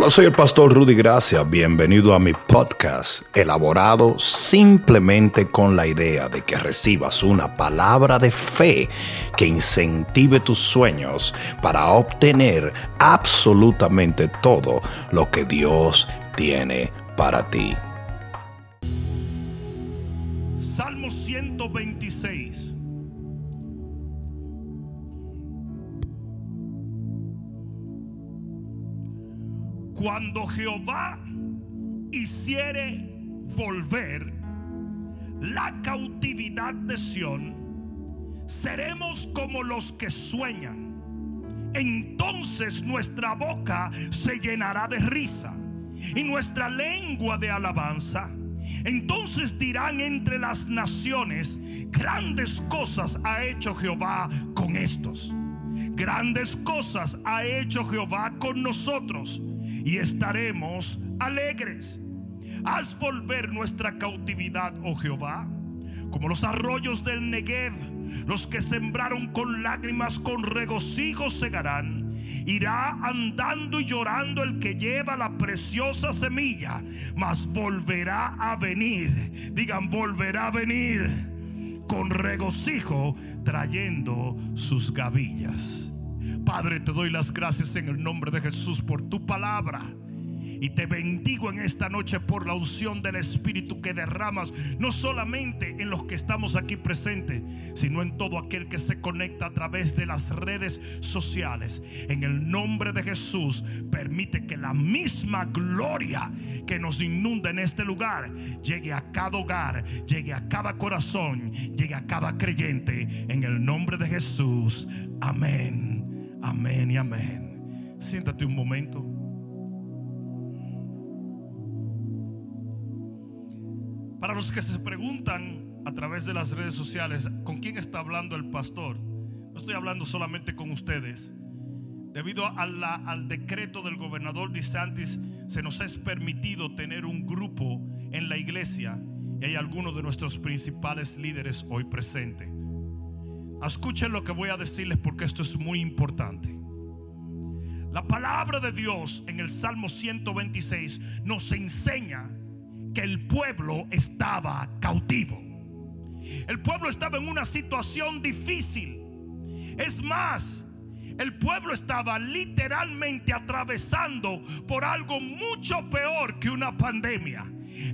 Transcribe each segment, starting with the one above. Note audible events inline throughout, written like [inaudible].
Hola, soy el pastor Rudy Gracia. Bienvenido a mi podcast, elaborado simplemente con la idea de que recibas una palabra de fe que incentive tus sueños para obtener absolutamente todo lo que Dios tiene para ti. Salmo 126. Cuando Jehová hiciere volver la cautividad de Sión, seremos como los que sueñan. Entonces nuestra boca se llenará de risa y nuestra lengua de alabanza. Entonces dirán entre las naciones, grandes cosas ha hecho Jehová con estos. Grandes cosas ha hecho Jehová con nosotros y estaremos alegres. Haz volver nuestra cautividad, oh Jehová, como los arroyos del Negev, los que sembraron con lágrimas, con regocijo segarán. Irá andando y llorando el que lleva la preciosa semilla, mas volverá a venir. Digan, volverá a venir con regocijo trayendo sus gavillas. Padre, te doy las gracias en el nombre de Jesús por tu palabra. Y te bendigo en esta noche por la unción del Espíritu que derramas, no solamente en los que estamos aquí presentes, sino en todo aquel que se conecta a través de las redes sociales. En el nombre de Jesús, permite que la misma gloria que nos inunda en este lugar llegue a cada hogar, llegue a cada corazón, llegue a cada creyente. En el nombre de Jesús. Amén. Amén y amén. Siéntate un momento. Para los que se preguntan a través de las redes sociales con quién está hablando el pastor, no estoy hablando solamente con ustedes. Debido al decreto del gobernador DeSantis, se nos es permitido tener un grupo en la iglesia y hay algunos de nuestros principales líderes hoy presentes. Escuchen lo que voy a decirles porque esto es muy importante. La palabra de Dios en el Salmo 126 nos enseña que el pueblo estaba cautivo. El pueblo estaba en una situación difícil. Es más, el pueblo estaba literalmente atravesando por algo mucho peor que una pandemia.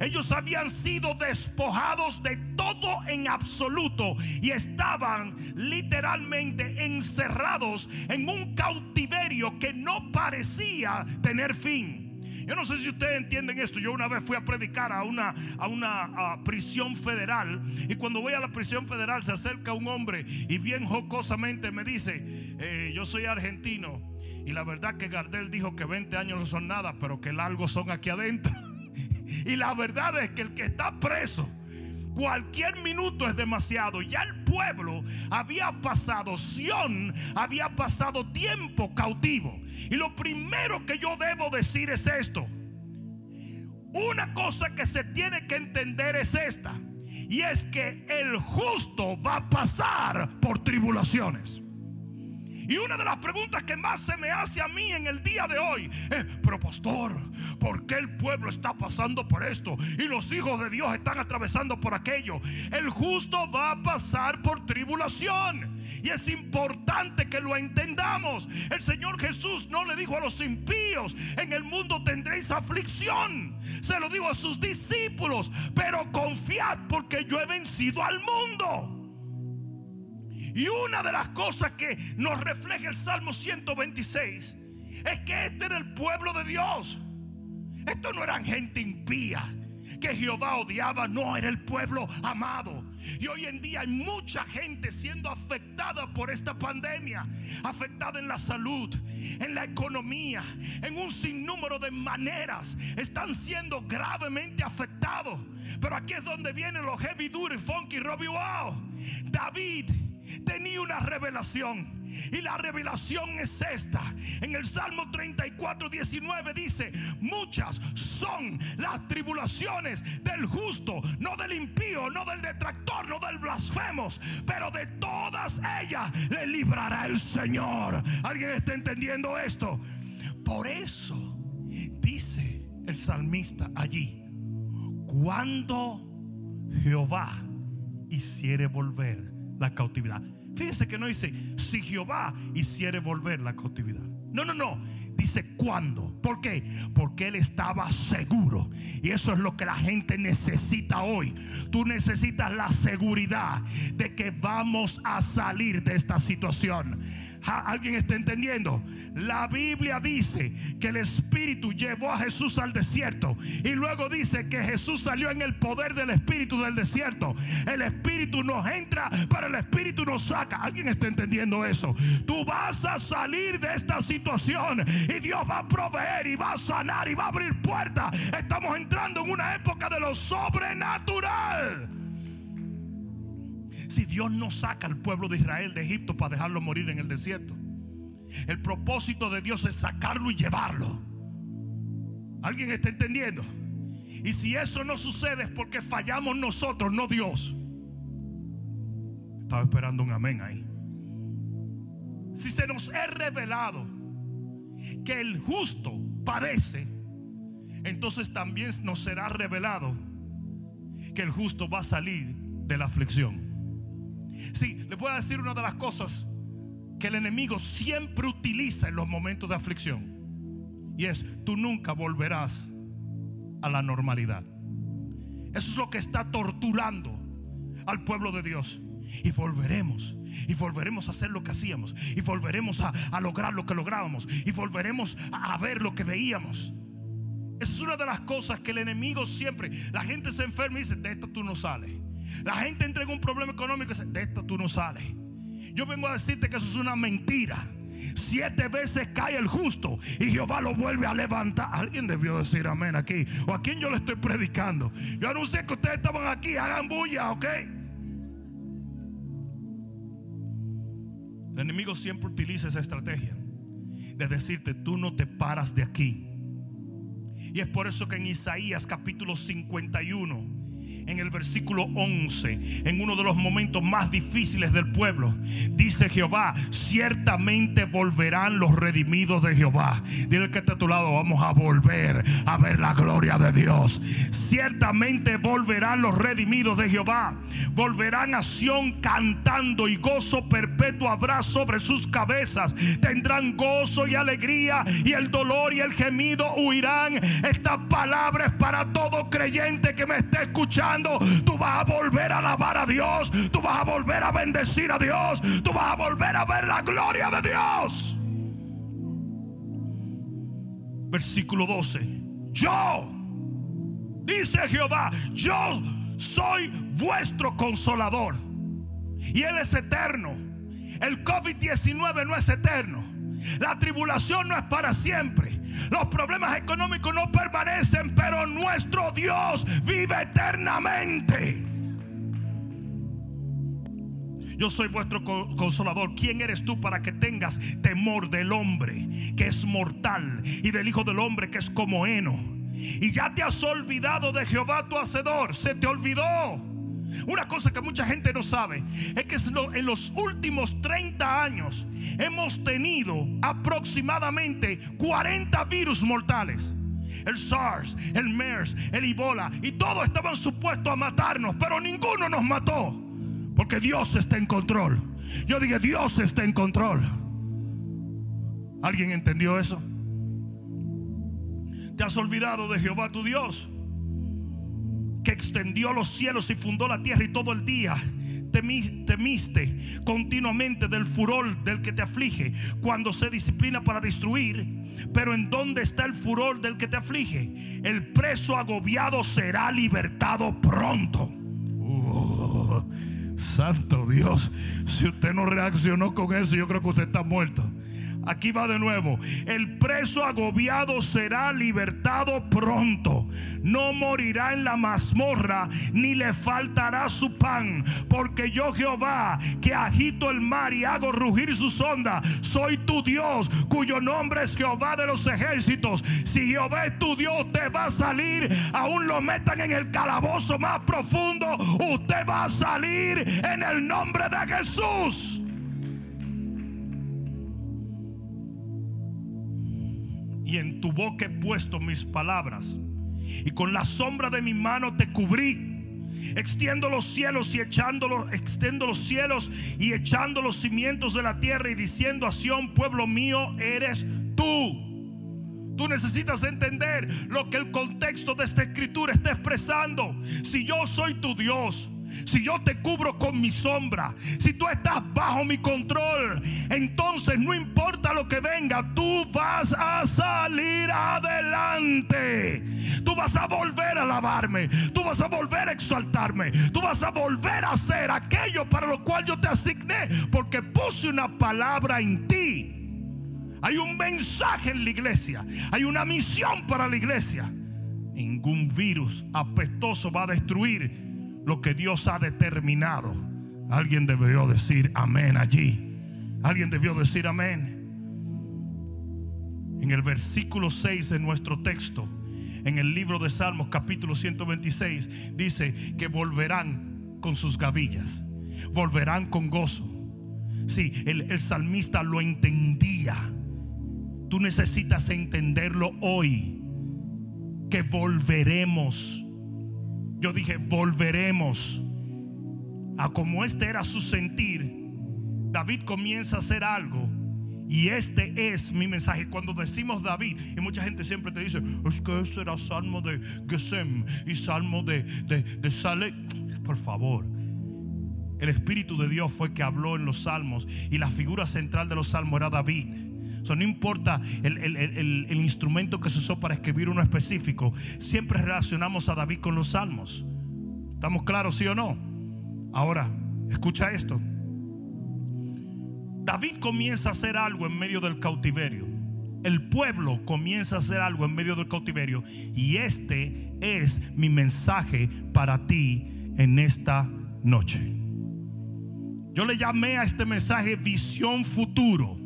Ellos habían sido despojados de todo en absoluto y estaban literalmente encerrados en un cautiverio que no parecía tener fin. Yo no sé si ustedes entienden esto. Yo una vez fui a predicar a una, a una prisión federal. Y cuando voy a la prisión federal se acerca un hombre y bien jocosamente me dice, eh, yo soy argentino. Y la verdad que Gardel dijo que 20 años no son nada, pero que largos son aquí adentro. [laughs] y la verdad es que el que está preso Cualquier minuto es demasiado. Ya el pueblo había pasado, Sión había pasado tiempo cautivo. Y lo primero que yo debo decir es esto. Una cosa que se tiene que entender es esta. Y es que el justo va a pasar por tribulaciones. Y una de las preguntas que más se me hace a mí en el día de hoy es, pero pastor, ¿por qué el pueblo está pasando por esto? Y los hijos de Dios están atravesando por aquello. El justo va a pasar por tribulación. Y es importante que lo entendamos. El Señor Jesús no le dijo a los impíos, en el mundo tendréis aflicción. Se lo dijo a sus discípulos, pero confiad porque yo he vencido al mundo. Y una de las cosas que nos refleja el Salmo 126 es que este era el pueblo de Dios. Esto no eran gente impía que Jehová odiaba, no era el pueblo amado. Y hoy en día hay mucha gente siendo afectada por esta pandemia, afectada en la salud, en la economía, en un sinnúmero de maneras. Están siendo gravemente afectados. Pero aquí es donde vienen los heavy duty, funky, Robbie Wow. David tenía una revelación. Y la revelación es esta. En el Salmo 34, 19 dice, muchas son las tribulaciones del justo, no del impío, no del detractor, no del blasfemos, pero de todas ellas le librará el Señor. ¿Alguien está entendiendo esto? Por eso Dice el salmista allí, cuando Jehová hiciere volver la cautividad. Fíjese que no dice si Jehová hiciere volver la cautividad. No, no, no. Dice cuándo. ¿Por qué? Porque él estaba seguro. Y eso es lo que la gente necesita hoy. Tú necesitas la seguridad de que vamos a salir de esta situación. ¿Alguien está entendiendo? La Biblia dice que el Espíritu llevó a Jesús al desierto. Y luego dice que Jesús salió en el poder del Espíritu del desierto. El Espíritu nos entra, pero el Espíritu nos saca. ¿Alguien está entendiendo eso? Tú vas a salir de esta situación y Dios va a proveer y va a sanar y va a abrir puertas. Estamos entrando en una época de lo sobrenatural. Si Dios no saca al pueblo de Israel de Egipto para dejarlo morir en el desierto, el propósito de Dios es sacarlo y llevarlo. ¿Alguien está entendiendo? Y si eso no sucede es porque fallamos nosotros, no Dios. Estaba esperando un amén ahí. Si se nos es revelado que el justo padece, entonces también nos será revelado que el justo va a salir de la aflicción. Sí, le puedo decir una de las cosas que el enemigo siempre utiliza en los momentos de aflicción. Y es, tú nunca volverás a la normalidad. Eso es lo que está torturando al pueblo de Dios. Y volveremos. Y volveremos a hacer lo que hacíamos. Y volveremos a, lograr lo que lográbamos. Y volveremos a, a ver lo que veíamos. Esa es una de las cosas que el enemigo siempre, la gente se enferma y dice, de esto tú no sales. La gente entra en un problema económico y dice, de esto tú no sales. Yo vengo a decirte que eso es una mentira. Siete veces cae el justo y Jehová lo vuelve a levantar. Alguien debió decir amén aquí. ¿O a quién yo le estoy predicando? Yo anuncié que ustedes estaban aquí. Hagan bulla, ¿ok? El enemigo siempre utiliza esa estrategia de decirte, tú no te paras de aquí. Y es por eso que en Isaías capítulo 51 en el versículo 11, en uno de los momentos más difíciles del pueblo, dice Jehová, ciertamente volverán los redimidos de Jehová. Dile que está a tu lado, vamos a volver a ver la gloria de Dios. Ciertamente volverán los redimidos de Jehová. Volverán a Sión cantando y gozo perpetuo habrá sobre sus cabezas. Tendrán gozo y alegría y el dolor y el gemido huirán. Esta palabra es para todo creyente que me esté escuchando tú vas a volver a alabar a Dios, tú vas a volver a bendecir a Dios, tú vas a volver a ver la gloria de Dios. Versículo 12. Yo, dice Jehová, yo soy vuestro consolador. Y Él es eterno. El COVID-19 no es eterno. La tribulación no es para siempre. Los problemas económicos no permanecen, pero nuestro Dios vive eternamente. Yo soy vuestro consolador. ¿Quién eres tú para que tengas temor del hombre que es mortal y del Hijo del Hombre que es como heno? Y ya te has olvidado de Jehová tu Hacedor. Se te olvidó. Una cosa que mucha gente no sabe es que en los últimos 30 años hemos tenido aproximadamente 40 virus mortales. El SARS, el MERS, el Ebola y todos estaban supuestos a matarnos, pero ninguno nos mató. Porque Dios está en control. Yo dije, Dios está en control. ¿Alguien entendió eso? ¿Te has olvidado de Jehová tu Dios? Que extendió los cielos y fundó la tierra y todo el día temiste continuamente del furor del que te aflige cuando se disciplina para destruir. Pero ¿en dónde está el furor del que te aflige? El preso agobiado será libertado pronto. Uh, santo Dios, si usted no reaccionó con eso, yo creo que usted está muerto. Aquí va de nuevo. El preso agobiado será libertado pronto. No morirá en la mazmorra, ni le faltará su pan. Porque yo Jehová, que agito el mar y hago rugir sus ondas, soy tu Dios, cuyo nombre es Jehová de los ejércitos. Si Jehová es tu Dios, te va a salir. Aún lo metan en el calabozo más profundo. Usted va a salir en el nombre de Jesús. Y en tu boca he puesto mis palabras. Y con la sombra de mi mano te cubrí. Extiendo los cielos y echándolo, extiendo los cielos y echando los cimientos de la tierra y diciendo a Sión, pueblo mío, eres tú. Tú necesitas entender lo que el contexto de esta escritura está expresando. Si yo soy tu Dios, si yo te cubro con mi sombra, si tú estás bajo mi control, entonces no importa lo que venga, tú vas a salir adelante. Tú vas a volver a alabarme, tú vas a volver a exaltarme, tú vas a volver a hacer aquello para lo cual yo te asigné, porque puse una palabra en ti. Hay un mensaje en la iglesia, hay una misión para la iglesia. Ningún virus apestoso va a destruir lo que Dios ha determinado. Alguien debió decir amén allí. Alguien debió decir amén. En el versículo 6 de nuestro texto, en el libro de Salmos capítulo 126, dice que volverán con sus gavillas, volverán con gozo. Sí, el, el salmista lo entendía. Tú necesitas entenderlo hoy, que volveremos yo dije, volveremos a como este era su sentir. David comienza a hacer algo. Y este es mi mensaje. Cuando decimos David, y mucha gente siempre te dice, es que ese era salmo de Gesem y salmo de, de, de. Por favor, el Espíritu de Dios fue que habló en los salmos y la figura central de los salmos era David no importa el, instrumento que se usó para escribir uno específico, siempre relacionamos a David con los salmos. ¿Estamos claros, sí o no? Ahora, escucha esto. David comienza a hacer algo en medio del cautiverio. El pueblo comienza a hacer algo en medio del cautiverio. Y este es mi mensaje para ti en esta noche. Yo le llamé a este mensaje visión futuro.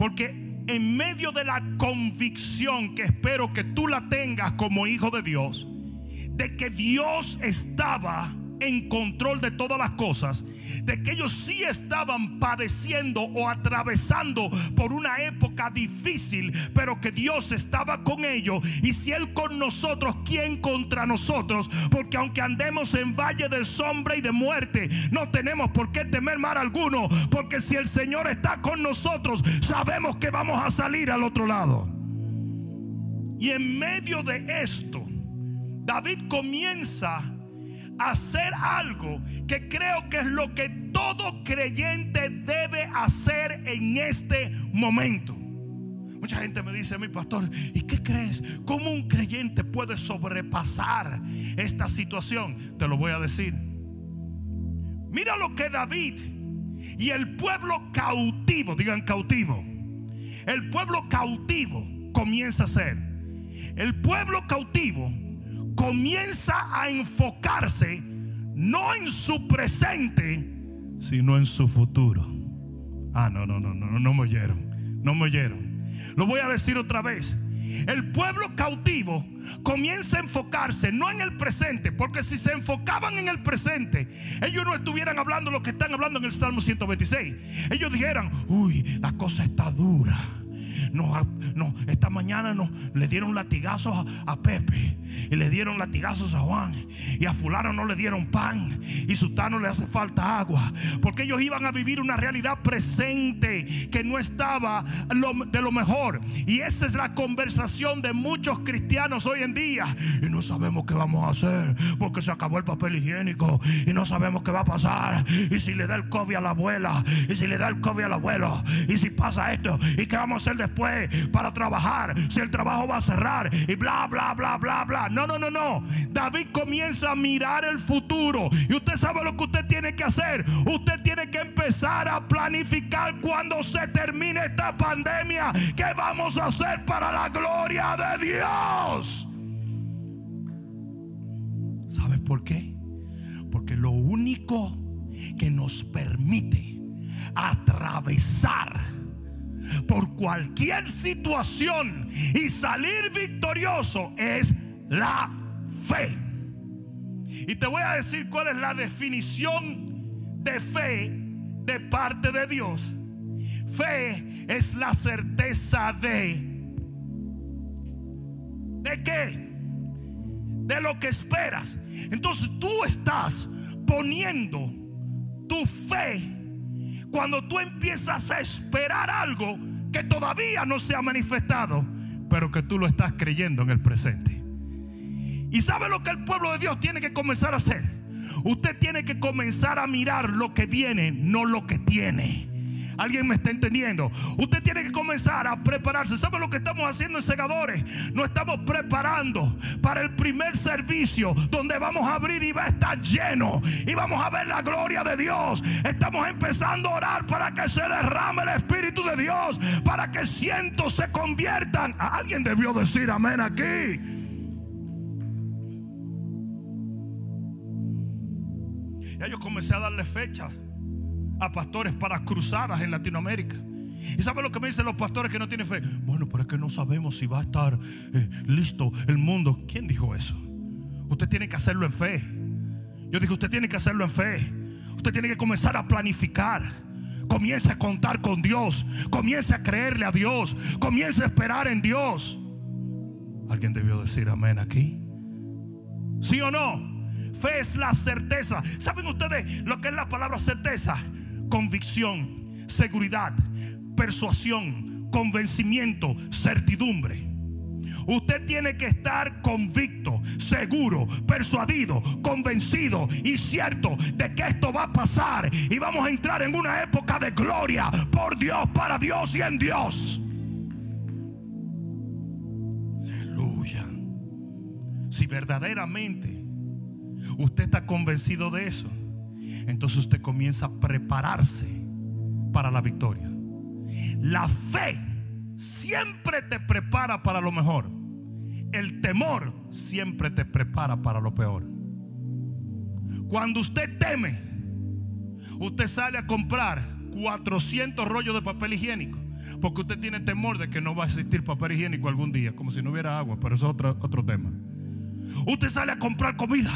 Porque en medio de la convicción que espero que tú la tengas como hijo de Dios, de que Dios estaba en control de todas las cosas, de que ellos sí estaban padeciendo o atravesando por una época difícil, pero que Dios estaba con ellos. Y si Él con nosotros, ¿quién contra nosotros? Porque aunque andemos en valle de sombra y de muerte, no tenemos por qué temer mal alguno, porque si el Señor está con nosotros, sabemos que vamos a salir al otro lado. Y en medio de esto, David comienza hacer algo que creo que es lo que todo creyente debe hacer en este momento. Mucha gente me dice, mi pastor, ¿y qué crees? ¿Cómo un creyente puede sobrepasar esta situación? Te lo voy a decir. Mira lo que David y el pueblo cautivo, digan cautivo, el pueblo cautivo comienza a hacer. El pueblo cautivo comienza a enfocarse no en su presente, sino en su futuro. Ah, no, no, no, no, no me oyeron, no me oyeron. Lo voy a decir otra vez. El pueblo cautivo comienza a enfocarse no en el presente, porque si se enfocaban en el presente, ellos no estuvieran hablando lo que están hablando en el Salmo 126. Ellos dijeran, uy, la cosa está dura no, no, esta mañana no, le dieron latigazos a, Pepe y le dieron latigazos a Juan y a fulano no le dieron pan y sultano le hace falta agua porque ellos iban a vivir una realidad presente que no estaba de lo mejor. Y esa es la conversación de muchos cristianos hoy en día. Y no sabemos qué vamos a hacer porque se acabó el papel higiénico y no sabemos qué va a pasar. Y si le da el COVID a la abuela y si le da el COVID al abuelo y si pasa esto y qué vamos a hacer para trabajar, si el trabajo va a cerrar y bla, bla, bla, bla, bla. No, no, no, no. David comienza a mirar el futuro. Y usted sabe lo que usted tiene que hacer. Usted tiene que empezar a planificar cuando se termine esta pandemia. ¿Qué vamos a hacer para la gloria de Dios? ¿Sabes por qué? Porque lo único que nos permite atravesar por cualquier situación y salir victorioso es la fe. Y te voy a decir cuál es la definición de fe de parte de Dios. Fe es la certeza de ¿De qué? De lo que esperas. Entonces tú estás poniendo tu fe cuando tú empiezas a esperar algo que todavía no se ha manifestado, pero que tú lo estás creyendo en el presente. ¿Y sabe lo que el pueblo de Dios tiene que comenzar a hacer? Usted tiene que comenzar a mirar lo que viene, no lo que tiene. ¿Alguien me está entendiendo? Usted tiene que comenzar a prepararse. ¿Sabe lo que estamos haciendo en Segadores? Nos estamos preparando para el primer servicio donde vamos a abrir y va a estar lleno. Y vamos a ver la gloria de Dios. Estamos empezando a orar para que se derrame el Espíritu de Dios. Para que cientos se conviertan. Alguien debió decir amén aquí. Ya yo comencé a darle fecha a pastores para cruzadas en Latinoamérica. ¿Y sabe lo que me dicen los pastores que no tienen fe? Bueno, pero es que no sabemos si va a estar eh, listo el mundo. ¿Quién dijo eso? Usted tiene que hacerlo en fe. Yo dije, usted tiene que hacerlo en fe. Usted tiene que comenzar a planificar. Comience a contar con Dios. Comience a creerle a Dios. Comience a esperar en Dios. ¿Alguien debió decir amén aquí? ¿Sí o no? Fe es la certeza. ¿Saben ustedes lo que es la palabra certeza? Convicción, seguridad, persuasión, convencimiento, certidumbre. Usted tiene que estar convicto, seguro, persuadido, convencido y cierto de que esto va a pasar y vamos a entrar en una época de gloria por Dios, para Dios y en Dios. Aleluya. Si verdaderamente usted está convencido de eso, entonces usted comienza a prepararse para la victoria. La fe siempre te prepara para lo mejor. El temor siempre te prepara para lo peor. Cuando usted teme, usted sale a comprar 400 rollos de papel higiénico. Porque usted tiene temor de que no va a existir papel higiénico algún día, como si no hubiera agua, pero eso es otro, otro tema. Usted sale a comprar comida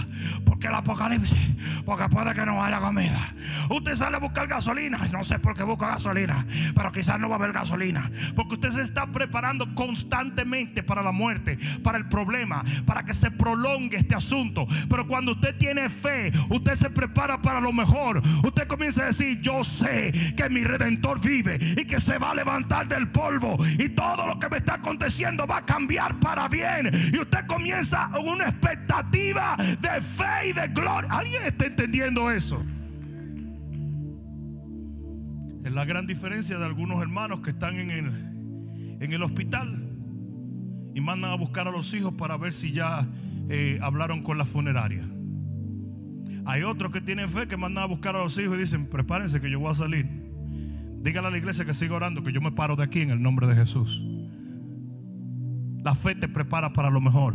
porque el apocalipsis, porque puede que no haya comida. Usted sale a buscar gasolina, no sé por qué busca gasolina, pero quizás no va a haber gasolina, porque usted se está preparando constantemente para la muerte, para el problema, para que se prolongue este asunto. Pero cuando usted tiene fe, usted se prepara para lo mejor. Usted comienza a decir, yo sé que mi redentor vive y que se va a levantar del polvo y todo lo que me está aconteciendo va a cambiar para bien. Y usted comienza una expectativa de fe y de gloria. ¿Alguien está entendiendo eso? Es la gran diferencia de algunos hermanos que están en el, en el hospital y mandan a buscar a los hijos para ver si ya eh, hablaron con la funeraria. Hay otros que tienen fe que mandan a buscar a los hijos y dicen, prepárense que yo voy a salir. Dígale a la iglesia que siga orando, que yo me paro de aquí en el nombre de Jesús. La fe te prepara para lo mejor.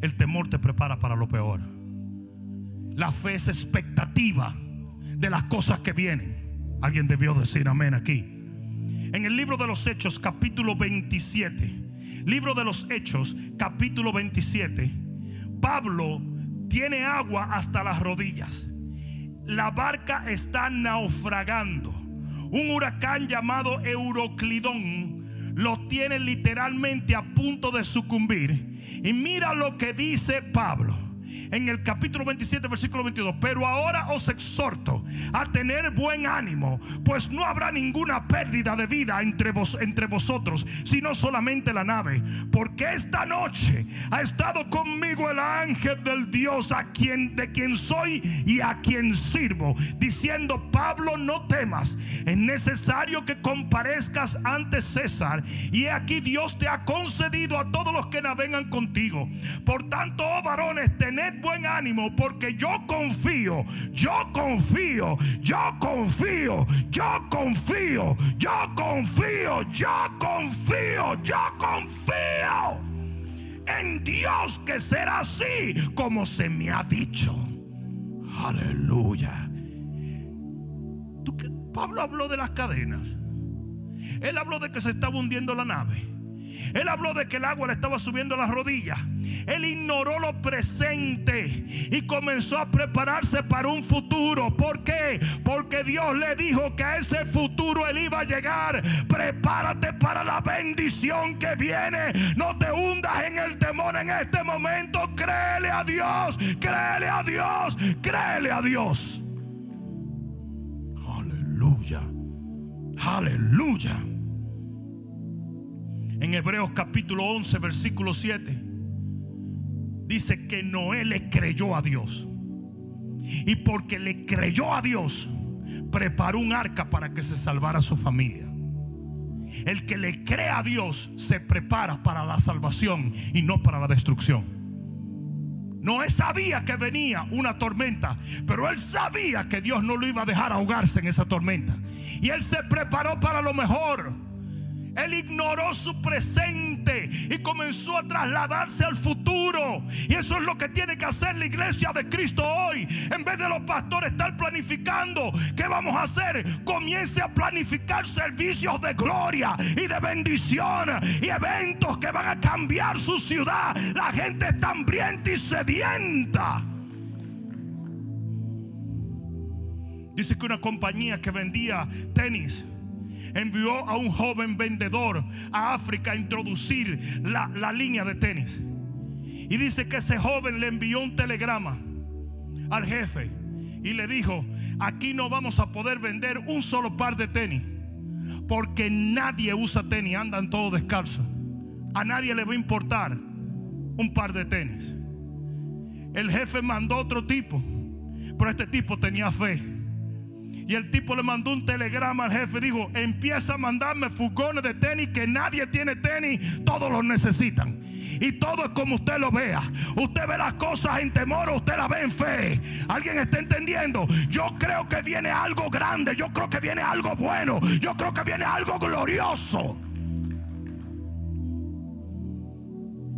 El temor te prepara para lo peor. La fe es expectativa de las cosas que vienen. Alguien debió decir amén aquí. En el libro de los Hechos, capítulo 27. Libro de los Hechos, capítulo 27. Pablo tiene agua hasta las rodillas. La barca está naufragando. Un huracán llamado Euroclidón lo tiene literalmente a punto de sucumbir. Y mira lo que dice Pablo en el capítulo 27, versículo 22. Pero ahora os exhorto a tener buen ánimo, pues no habrá ninguna pérdida de vida entre, entre vosotros, sino solamente la nave. Porque esta noche ha estado conmigo el ángel del Dios a quien de quien soy y a quien sirvo, diciendo, Pablo, no temas, es necesario que comparezcas ante César. Y aquí Dios te ha concedido a todos los que navegan contigo. Por tanto, oh varones, tened buen ánimo porque yo confío, yo confío, yo confío, yo confío, yo confío, yo confío, yo confío en Dios que será así como se me ha dicho. Aleluya. Pablo habló de las cadenas. Él habló de que se estaba hundiendo la nave. Él habló de que el agua le estaba subiendo las rodillas. Él ignoró lo presente y comenzó a prepararse para un futuro. ¿Por qué? Porque Dios le dijo que a ese futuro él iba a llegar. Prepárate para la bendición que viene. No te hundas en el temor en este momento. Créele a Dios, créele a Dios, créele a Dios. Aleluya. Aleluya. En Hebreos capítulo 11, versículo 7, dice que Noé le creyó a Dios. Y porque le creyó a Dios, preparó un arca para que se salvara su familia. El que le cree a Dios se prepara para la salvación y no para la destrucción. Noé sabía que venía una tormenta, pero él sabía que Dios no lo iba a dejar ahogarse en esa tormenta. Y él se preparó para lo mejor. Él ignoró su presente y comenzó a trasladarse al futuro. Y eso es lo que tiene que hacer la iglesia de Cristo hoy. En vez de los pastores estar planificando qué vamos a hacer, comience a planificar servicios de gloria y de bendición y eventos que van a cambiar su ciudad. La gente está hambrienta y sedienta. Dice que una compañía que vendía tenis envió a un joven vendedor a África a introducir la, la línea de tenis. Y dice que ese joven le envió un telegrama al jefe y le dijo, aquí no vamos a poder vender un solo par de tenis. Porque nadie usa tenis, andan todos descalzos. A nadie le va a importar un par de tenis. El jefe mandó otro tipo, pero este tipo tenía fe. Y el tipo le mandó un telegrama al jefe. Dijo, empieza a mandarme furgones de tenis que nadie tiene tenis. Todos los necesitan. Y todo es como usted lo vea. Usted ve las cosas en temor o usted las ve en fe. ¿Alguien está entendiendo? Yo creo que viene algo grande. Yo creo que viene algo bueno. Yo creo que viene algo glorioso.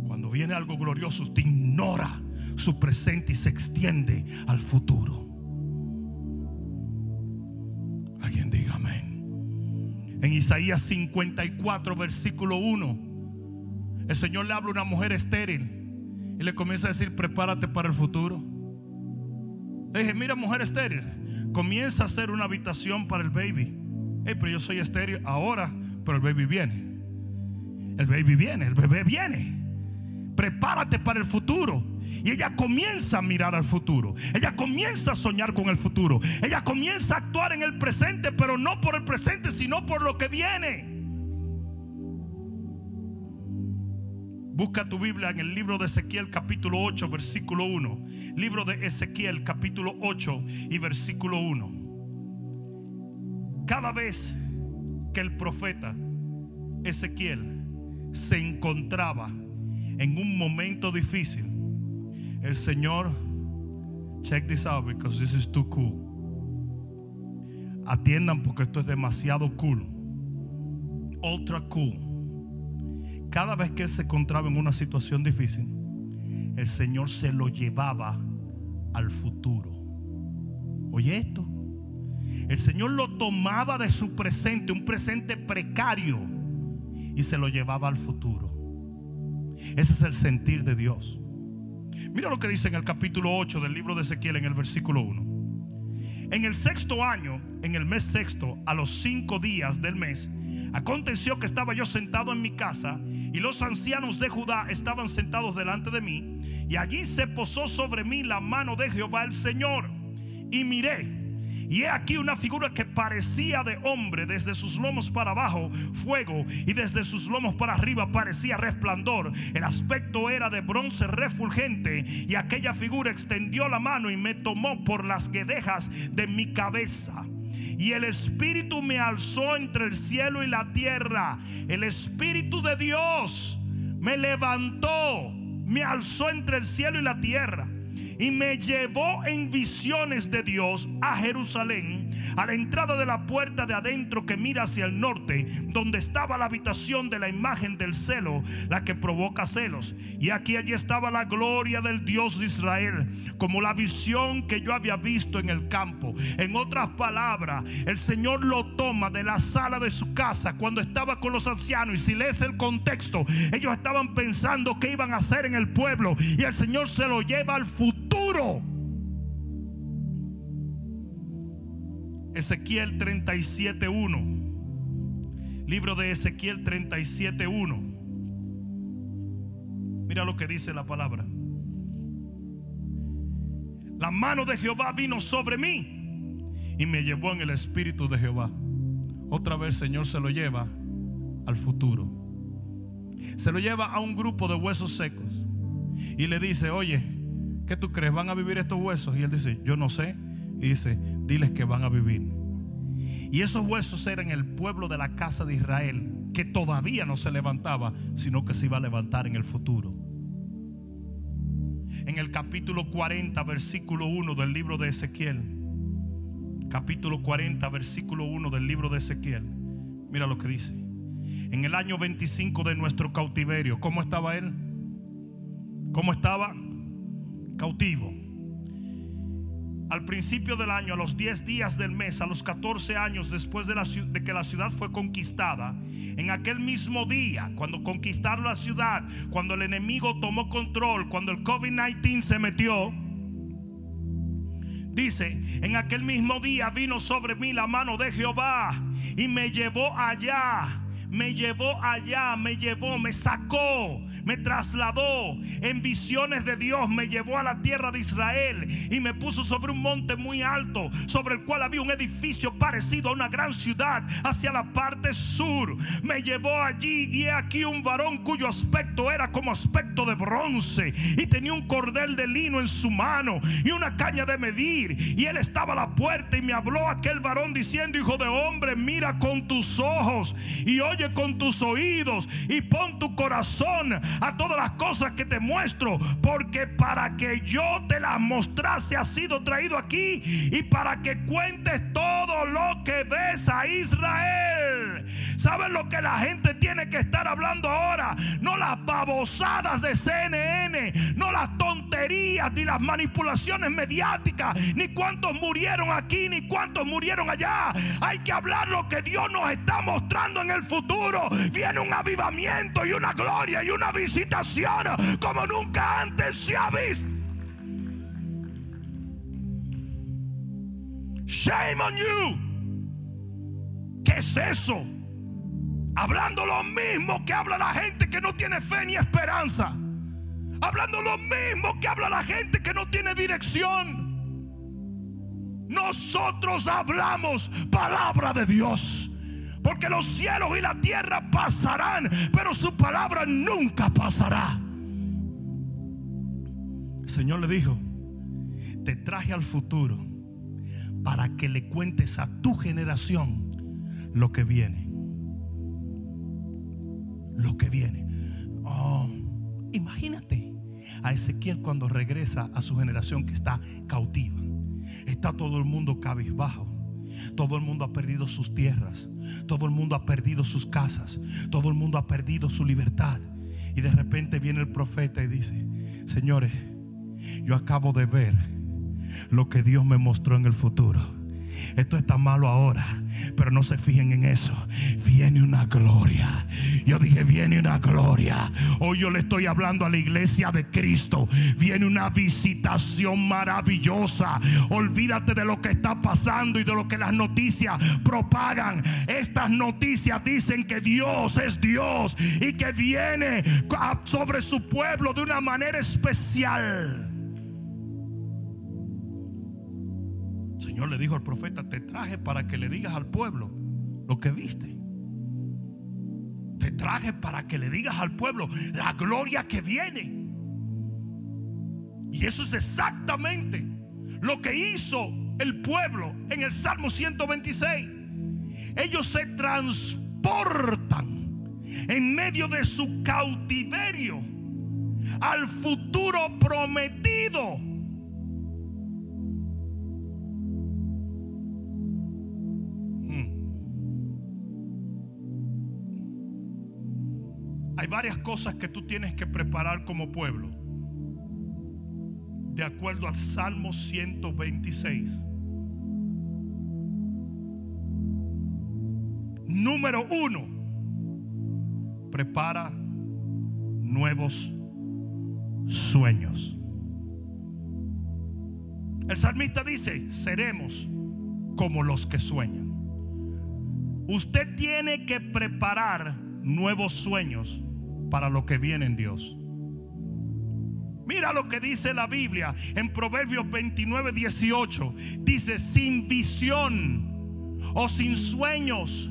Cuando viene algo glorioso, usted ignora su presente y se extiende al futuro. Alguien diga amén. En Isaías 54, versículo 1, el Señor le habla a una mujer estéril y le comienza a decir, prepárate para el futuro. Le dije, mira mujer estéril, comienza a hacer una habitación para el baby. pero yo soy estéril ahora, pero el baby viene. El baby viene, el bebé viene. Prepárate para el futuro. Y ella comienza a mirar al futuro. Ella comienza a soñar con el futuro. Ella comienza a actuar en el presente, pero no por el presente, sino por lo que viene. Busca tu Biblia en el libro de Ezequiel capítulo 8, versículo 1. Libro de Ezequiel capítulo 8 y versículo 1. Cada vez que el profeta Ezequiel se encontraba en un momento difícil, el Señor, check this out because this is too cool. Atiendan porque esto es demasiado cool. Ultra cool. Cada vez que él se encontraba en una situación difícil, el Señor se lo llevaba al futuro. Oye esto. El Señor lo tomaba de su presente, un presente precario, y se lo llevaba al futuro. Ese es el sentir de Dios. Mira lo que dice en el capítulo 8 del libro de Ezequiel en el versículo 1. En el sexto año, en el mes sexto, a los cinco días del mes, aconteció que estaba yo sentado en mi casa y los ancianos de Judá estaban sentados delante de mí y allí se posó sobre mí la mano de Jehová el Señor y miré y he aquí una figura que parecía de hombre, desde sus lomos para abajo, fuego, y desde sus lomos para arriba parecía resplandor. El aspecto era de bronce refulgente, y aquella figura extendió la mano y me tomó por las guedejas de mi cabeza. Y el Espíritu me alzó entre el cielo y la tierra. El Espíritu de Dios me levantó, me alzó entre el cielo y la tierra y me llevó en visiones de Dios a Jerusalén, a la entrada de la puerta de adentro que mira hacia el norte, donde estaba la habitación de la imagen del celo, la que provoca celos. Y aquí allí estaba la gloria del Dios de Israel, como la visión que yo había visto en el campo. En otras palabras, el Señor lo toma de la sala de su casa cuando estaba con los ancianos. Y si lees el contexto, ellos estaban pensando qué iban a hacer en el pueblo. Y el Señor se lo lleva al futuro. Ezequiel 37.1. Libro de Ezequiel 37.1. Mira lo que dice la palabra. La mano de Jehová vino sobre mí y me llevó en el espíritu de Jehová. Otra vez Señor se lo lleva al futuro. Se lo lleva a un grupo de huesos secos y le dice, oye, ¿qué tú crees? ¿Van a vivir estos huesos? Y él dice, yo no sé. Y dice, diles que van a vivir. Y esos huesos eran el pueblo de la casa de Israel, que todavía no se levantaba, sino que se iba a levantar en el futuro. En el capítulo 40, versículo 1 del libro de Ezequiel. Capítulo 40, versículo 1 del libro de Ezequiel. Mira lo que dice. En el año 25 de nuestro cautiverio, ¿cómo estaba él? ¿Cómo estaba? Cautivo al principio del año, a los 10 días del mes, a los 14 años después de, la, de, que la ciudad fue conquistada, en aquel mismo día, cuando conquistaron la ciudad, cuando el enemigo tomó control, cuando el COVID-19 se metió, dice, en aquel mismo día vino sobre mí la mano de Jehová y me llevó allá me llevó allá, me llevó, me sacó, me trasladó en visiones de Dios, me llevó a la tierra de Israel y me puso sobre un monte muy alto, sobre el cual había un edificio parecido a una gran ciudad hacia la parte sur. Me llevó allí y he aquí un varón cuyo aspecto era como aspecto de bronce y tenía un cordel de lino en su mano y una caña de medir y él estaba a la puerta y me habló aquel varón diciendo, hijo de hombre, mira con tus ojos y oye con tus oídos y pon tu corazón a todas las cosas que te muestro, porque para que yo te las mostrase ha sido traído aquí y para que cuentes todo lo que ves a Israel. ¿Sabes lo que la gente tiene que estar hablando ahora? No las babosadas de CNN, no las tonterías ni las manipulaciones mediáticas, ni cuántos murieron aquí, ni cuántos murieron allá. Hay que hablar lo que Dios nos está mostrando en el futuro viene un avivamiento y una gloria y una visitación como nunca antes se ha visto. Shame on you. ¿Qué es eso? Hablando lo mismo que habla la gente que no tiene fe ni esperanza. Hablando lo mismo que habla la gente que no tiene dirección. Nosotros hablamos palabra de Dios. Porque los cielos y la tierra pasarán, pero su palabra nunca pasará. El Señor le dijo, te traje al futuro para que le cuentes a tu generación lo que viene. Lo que viene. Oh, imagínate a Ezequiel cuando regresa a su generación que está cautiva. Está todo el mundo cabizbajo. Todo el mundo ha perdido sus tierras. Todo el mundo ha perdido sus casas. Todo el mundo ha perdido su libertad. Y de repente viene el profeta y dice, señores, yo acabo de ver lo que Dios me mostró en el futuro. Esto está malo ahora, pero no se fijen en eso. Viene una gloria. Yo dije, viene una gloria. Hoy yo le estoy hablando a la iglesia de Cristo. Viene una visitación maravillosa. Olvídate de lo que está pasando y de lo que las noticias propagan. Estas noticias dicen que Dios es Dios y que viene sobre su pueblo de una manera especial. Le dijo al profeta, te traje para que le digas al pueblo lo que viste. Te traje para que le digas al pueblo la gloria que viene. Y eso es exactamente lo que hizo el pueblo en el Salmo 126. Ellos se transportan en medio de su cautiverio al futuro prometido varias cosas que tú tienes que preparar como pueblo. De acuerdo al Salmo 126. Número uno, prepara nuevos sueños. El salmista dice, seremos como los que sueñan. Usted tiene que preparar nuevos sueños para lo que viene en Dios. Mira lo que dice la Biblia en Proverbios 29, 18. Dice, sin visión o sin sueños,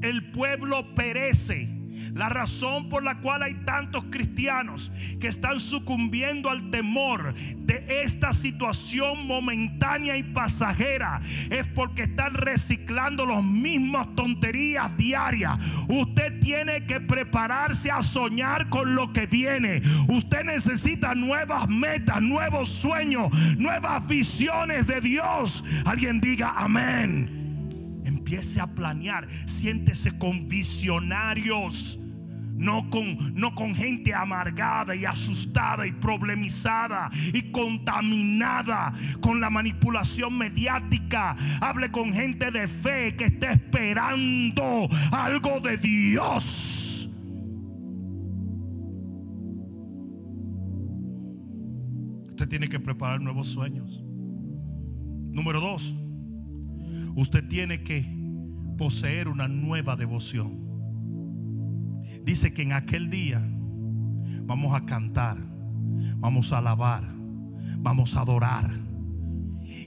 el pueblo perece la razón por la cual hay tantos cristianos que están sucumbiendo al temor de esta situación momentánea y pasajera es porque están reciclando las mismas tonterías diarias. Usted tiene que prepararse a soñar con lo que viene. Usted necesita nuevas metas, nuevos sueños, nuevas visiones de Dios. Alguien diga amén. A planear, siéntese con visionarios no con, no con gente amargada y asustada y problemizada y contaminada con la manipulación mediática. Hable con gente de fe que esté esperando algo de Dios. Usted tiene que preparar nuevos sueños. Número dos, usted tiene que poseer una nueva devoción. Dice que en aquel día vamos a cantar, vamos a alabar, vamos a adorar.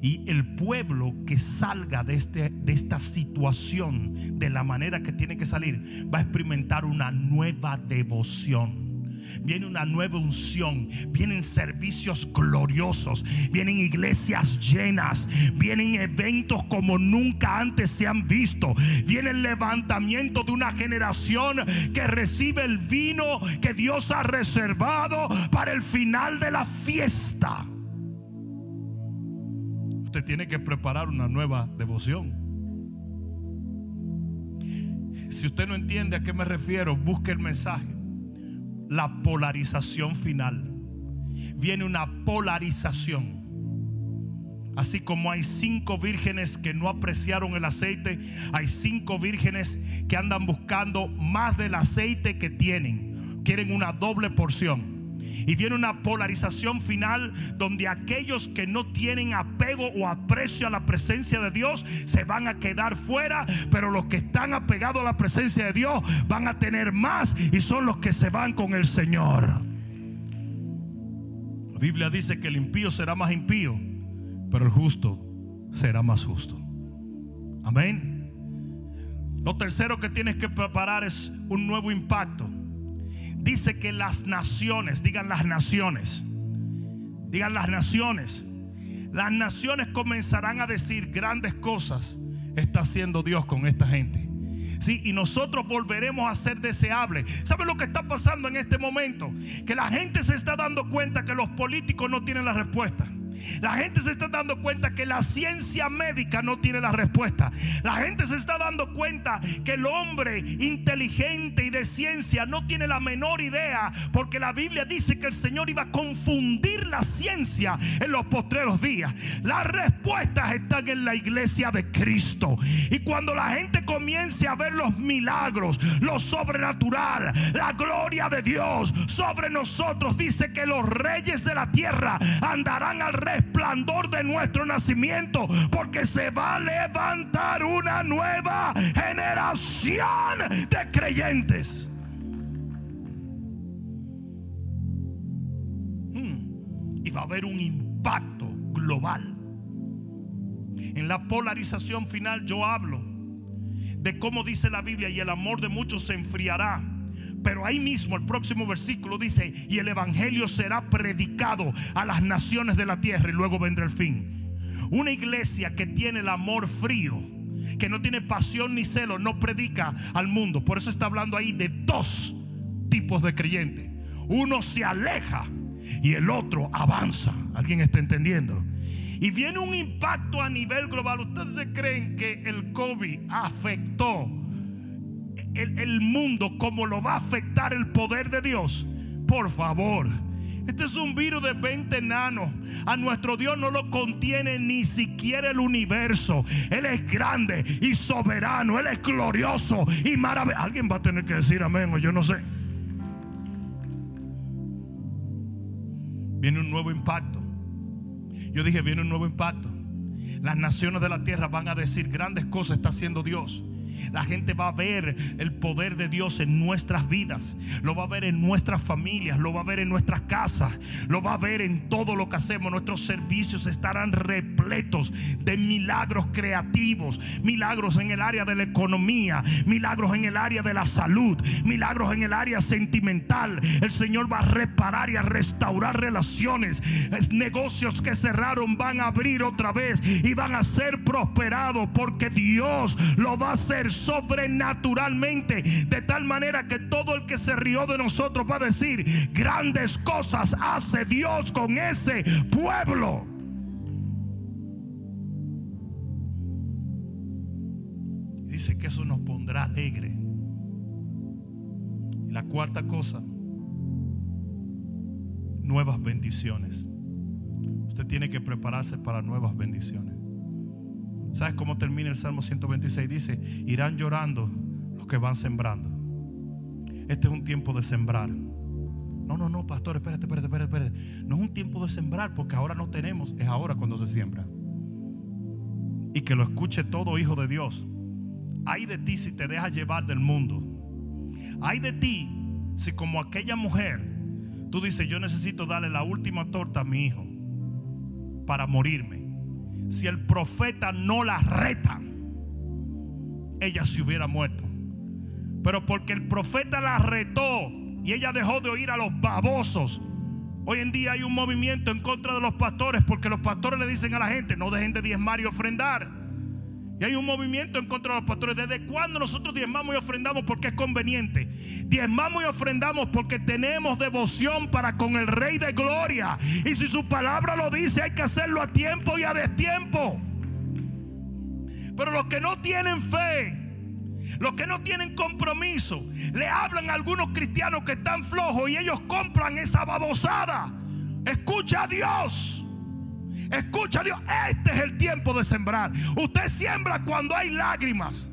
Y el pueblo que salga de, este, de esta situación de la manera que tiene que salir va a experimentar una nueva devoción viene una nueva unción, vienen servicios gloriosos, vienen iglesias llenas, vienen eventos como nunca antes se han visto, viene el levantamiento de una generación que recibe el vino que Dios ha reservado para el final de la fiesta. Usted tiene que preparar una nueva devoción. Si usted no entiende a qué me refiero, busque el mensaje la polarización final. Viene una polarización. Así como hay cinco vírgenes que no apreciaron el aceite, hay cinco vírgenes que andan buscando más del aceite que tienen. Quieren una doble porción. Y viene una polarización final donde aquellos que no tienen apego o aprecio a la presencia de Dios se van a quedar fuera, pero los que están apegados a la presencia de Dios van a tener más y son los que se van con el Señor. La Biblia dice que el impío será más impío, pero el justo será más justo. Amén. Lo tercero que tienes que preparar es un nuevo impacto dice que las naciones, digan las naciones, digan las naciones, las naciones comenzarán a decir grandes cosas está haciendo Dios con esta gente. Sí, y nosotros volveremos a ser deseables. ¿Saben lo que está pasando en este momento? Que la gente se está dando cuenta que los políticos no tienen la respuesta. La gente se está dando cuenta que la ciencia médica no tiene la respuesta. La gente se está dando cuenta que el hombre inteligente y de ciencia no tiene la menor idea porque la Biblia dice que el Señor iba a confundir la ciencia en los postreros días. Las respuestas están en la iglesia de Cristo. Y cuando la gente comience a ver los milagros, lo sobrenatural, la gloria de Dios sobre nosotros, dice que los reyes de la tierra andarán al resplandor de nuestro nacimiento, porque se va a levantar una nueva generación de creyentes. Hmm. Y va a haber un impacto global. En la polarización final yo hablo de cómo dice la Biblia y el amor de muchos se enfriará pero ahí mismo el próximo versículo dice, y el Evangelio será predicado a las naciones de la tierra y luego vendrá el fin. Una iglesia que tiene el amor frío, que no tiene pasión ni celo, no predica al mundo. Por eso está hablando ahí de dos tipos de creyentes. Uno se aleja y el otro avanza. ¿Alguien está entendiendo? Y viene un impacto a nivel global. ¿Ustedes creen que el COVID afectó el, mundo, como lo va a afectar el poder de Dios, por favor. Este es un virus de 20 enanos. A nuestro Dios no lo contiene ni siquiera el universo. Él es grande y soberano. Él es glorioso y maravilloso. Alguien va a tener que decir amén o yo no sé. Viene un nuevo impacto. Yo dije, viene un nuevo impacto. Las naciones de la tierra van a decir grandes cosas está haciendo Dios. La gente va a ver el poder de Dios en nuestras vidas. Lo va a ver en nuestras familias. Lo va a ver en nuestras casas. Lo va a ver en todo lo que hacemos. Nuestros servicios estarán repletos de milagros creativos. Milagros en el área de la economía. Milagros en el área de la salud. Milagros en el área sentimental. El Señor va a reparar y a restaurar relaciones. Negocios que cerraron van a abrir otra vez. Y van a ser prosperados porque Dios lo va a hacer sobrenaturalmente, de tal manera que todo el que se rió de nosotros va a decir, grandes cosas hace Dios con ese pueblo. Dice que eso nos pondrá alegre. Y la cuarta cosa, nuevas bendiciones. Usted tiene que prepararse para nuevas bendiciones. ¿Sabes cómo termina el Salmo 126? Dice, irán llorando los que van sembrando. Este es un tiempo de sembrar. No, no, no, pastor, espérate, espérate, espérate, espérate. No es un tiempo de sembrar porque ahora no tenemos, es ahora cuando se siembra. Y que lo escuche todo hijo de Dios. Hay de ti si te dejas llevar del mundo. Hay de ti si como aquella mujer, tú dices, yo necesito darle la última torta a mi hijo para morirme si el profeta no la reta, ella se hubiera muerto. Pero porque el profeta la retó y ella dejó de oír a los babosos. Hoy en día hay un movimiento en contra de los pastores porque los pastores le dicen a la gente, no dejen de diezmar y ofrendar. Y hay un movimiento en contra de los pastores. ¿Desde cuándo nosotros diezmamos y ofrendamos porque es conveniente? Diezmamos y ofrendamos porque tenemos devoción para con el Rey de Gloria. Y si su palabra lo dice, hay que hacerlo a tiempo y a destiempo. Pero los que no tienen fe, los que no tienen compromiso, le hablan a algunos cristianos que están flojos y ellos compran esa babosada. Escucha a Dios. Escucha Dios, este es el tiempo de sembrar. Usted siembra cuando hay lágrimas.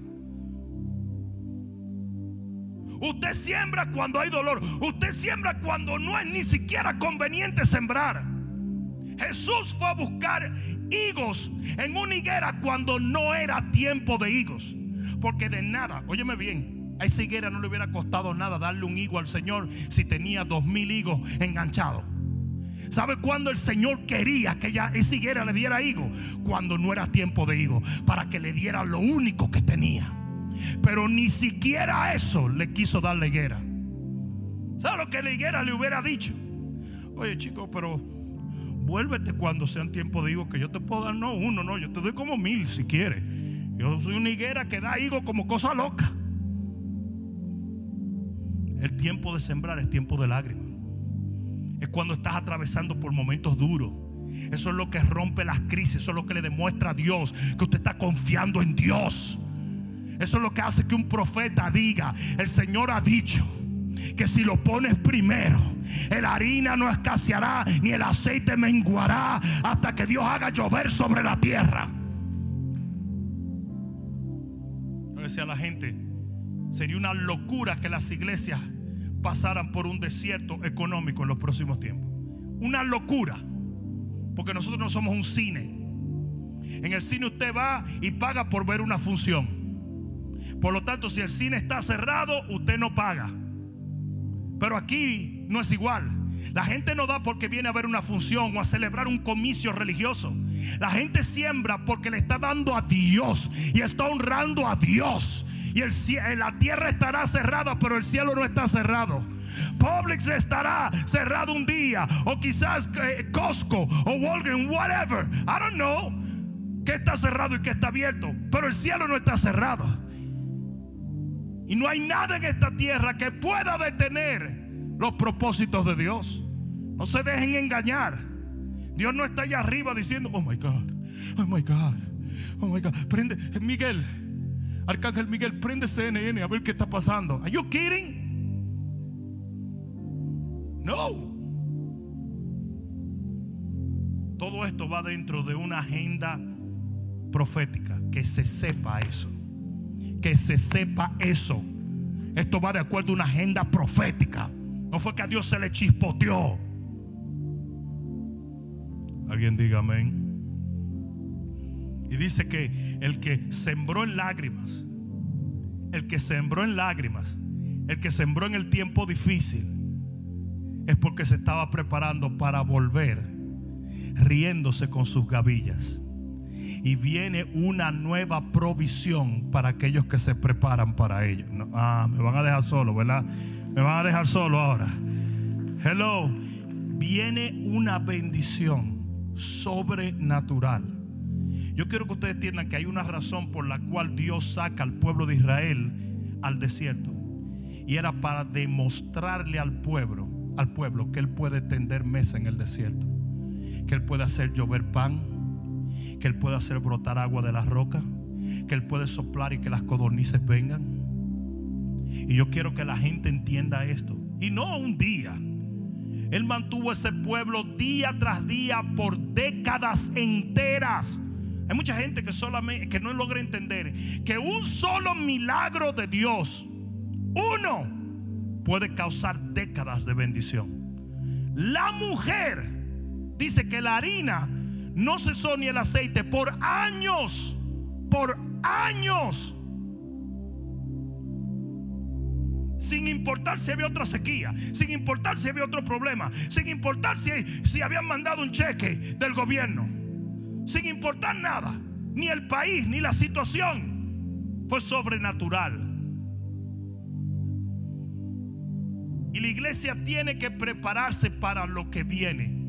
Usted siembra cuando hay dolor. Usted siembra cuando no es ni siquiera conveniente sembrar. Jesús fue a buscar higos en una higuera cuando no era tiempo de higos. Porque de nada, óyeme bien, a esa higuera no le hubiera costado nada darle un higo al Señor si tenía dos mil higos enganchados. ¿Sabe cuándo el Señor quería que ella, esa higuera le diera higo? Cuando no era tiempo de higo, para que le diera lo único que tenía. Pero ni siquiera eso le quiso dar la higuera. ¿Sabe lo que la higuera le hubiera dicho? Oye, chico, pero vuélvete cuando sea tiempo de higo, que yo te puedo dar no uno, no, yo te doy como mil si quieres. Yo soy una higuera que da higo como cosa loca. El tiempo de sembrar es tiempo de lágrimas es cuando estás atravesando por momentos duros. Eso es lo que rompe las crisis, eso es lo que le demuestra a Dios que usted está confiando en Dios. Eso es lo que hace que un profeta diga, el Señor ha dicho que si lo pones primero, el harina no escaseará ni el aceite menguará hasta que Dios haga llover sobre la tierra. Yo decía a la gente, sería una locura que las iglesias pasaran por un desierto económico en los próximos tiempos. Una locura. Porque nosotros no somos un cine. En el cine usted va y paga por ver una función. Por lo tanto, si el cine está cerrado, usted no paga. Pero aquí no es igual. La gente no da porque viene a ver una función o a celebrar un comicio religioso. La gente siembra porque le está dando a Dios y está honrando a Dios y el, eh, la tierra estará cerrada, pero el cielo no está cerrado. Publix estará cerrado un día, o quizás eh, Costco o Walgreens, whatever. I don't know que está cerrado y que está abierto, pero el cielo no está cerrado. Y no hay nada en esta tierra que pueda detener los propósitos de Dios. No se dejen engañar. Dios no está allá arriba diciendo, oh my God, oh my God, oh my God. Prende, Miguel, Arcángel Miguel, prende CNN a ver qué está pasando. Are you kidding? No. Todo esto va dentro de una agenda profética. Que se sepa eso. Que se sepa eso. Esto va de acuerdo a una agenda profética. No fue que a Dios se le chispoteó. Alguien diga amén. Y dice que el que sembró en lágrimas, el que sembró en lágrimas, el que sembró en el tiempo difícil, es porque se estaba preparando para volver riéndose con sus gavillas. Y viene una nueva provisión para aquellos que se preparan para ello. ah, me van a dejar solo, ¿verdad? Me van a dejar solo ahora. Hello. Viene una bendición sobrenatural. Yo quiero que ustedes entiendan que hay una razón por la cual Dios saca al pueblo de Israel al desierto. Y era para demostrarle al pueblo, al pueblo que él puede tender mesa en el desierto que Él puede hacer llover pan, que Él puede hacer brotar agua de la roca, que Él puede soplar y que las codornices vengan. Y yo quiero que la gente entienda esto. Y no un día. Él mantuvo ese pueblo día tras día por décadas enteras. Hay mucha gente que solamente que no logra entender que un solo milagro de Dios, uno, puede causar décadas de bendición. La mujer dice que la harina no cesó ni el aceite por años, por años. Sin importar si había otra sequía, sin importar si había otro problema, sin importar si, si habían mandado un cheque del gobierno, sin importar nada, ni el país, ni la situación, fue sobrenatural. Y la iglesia tiene que prepararse para lo que viene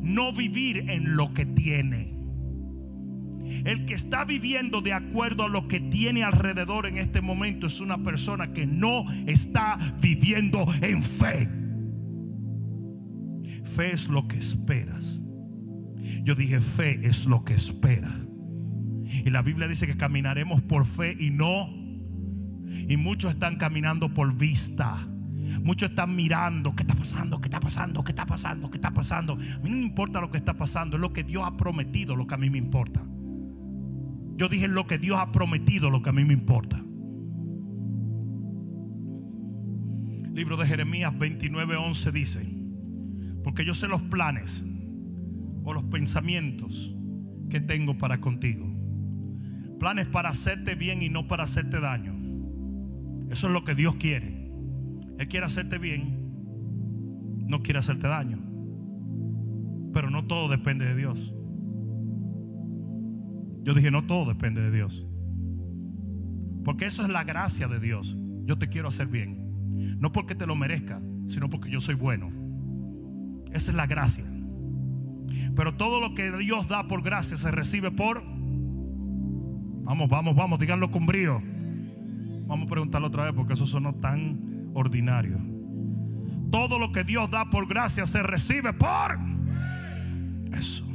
no vivir en lo que tiene. El que está viviendo de acuerdo a lo que tiene alrededor en este momento es una persona que no está viviendo en fe. Fe es lo que esperas. Yo dije, fe es lo que espera. Y la Biblia dice que caminaremos por fe y no. Y muchos están caminando por vista. Muchos están mirando qué está pasando, qué está pasando, qué está pasando, qué está pasando. A mí no me importa lo que está pasando, es lo que Dios ha prometido lo que a mí me importa. Yo dije lo que Dios ha prometido lo que a mí me importa. Libro de Jeremías 29:11 dice, porque yo sé los planes o los pensamientos que tengo para contigo. Planes para hacerte bien y no para hacerte daño. Eso es lo que Dios quiere. Él quiere hacerte bien, no quiere hacerte daño. Pero no todo depende de Dios. Yo dije, no todo depende de Dios. Porque eso es la gracia de Dios. Yo te quiero hacer bien. No porque te lo merezca, sino porque yo soy bueno. Esa es la gracia. Pero todo lo que Dios da por gracia se recibe por... Vamos, vamos, vamos, díganlo con brío. Vamos a preguntarlo otra vez porque eso sonó tan ordinario. Todo lo que Dios da por gracia se recibe por eso.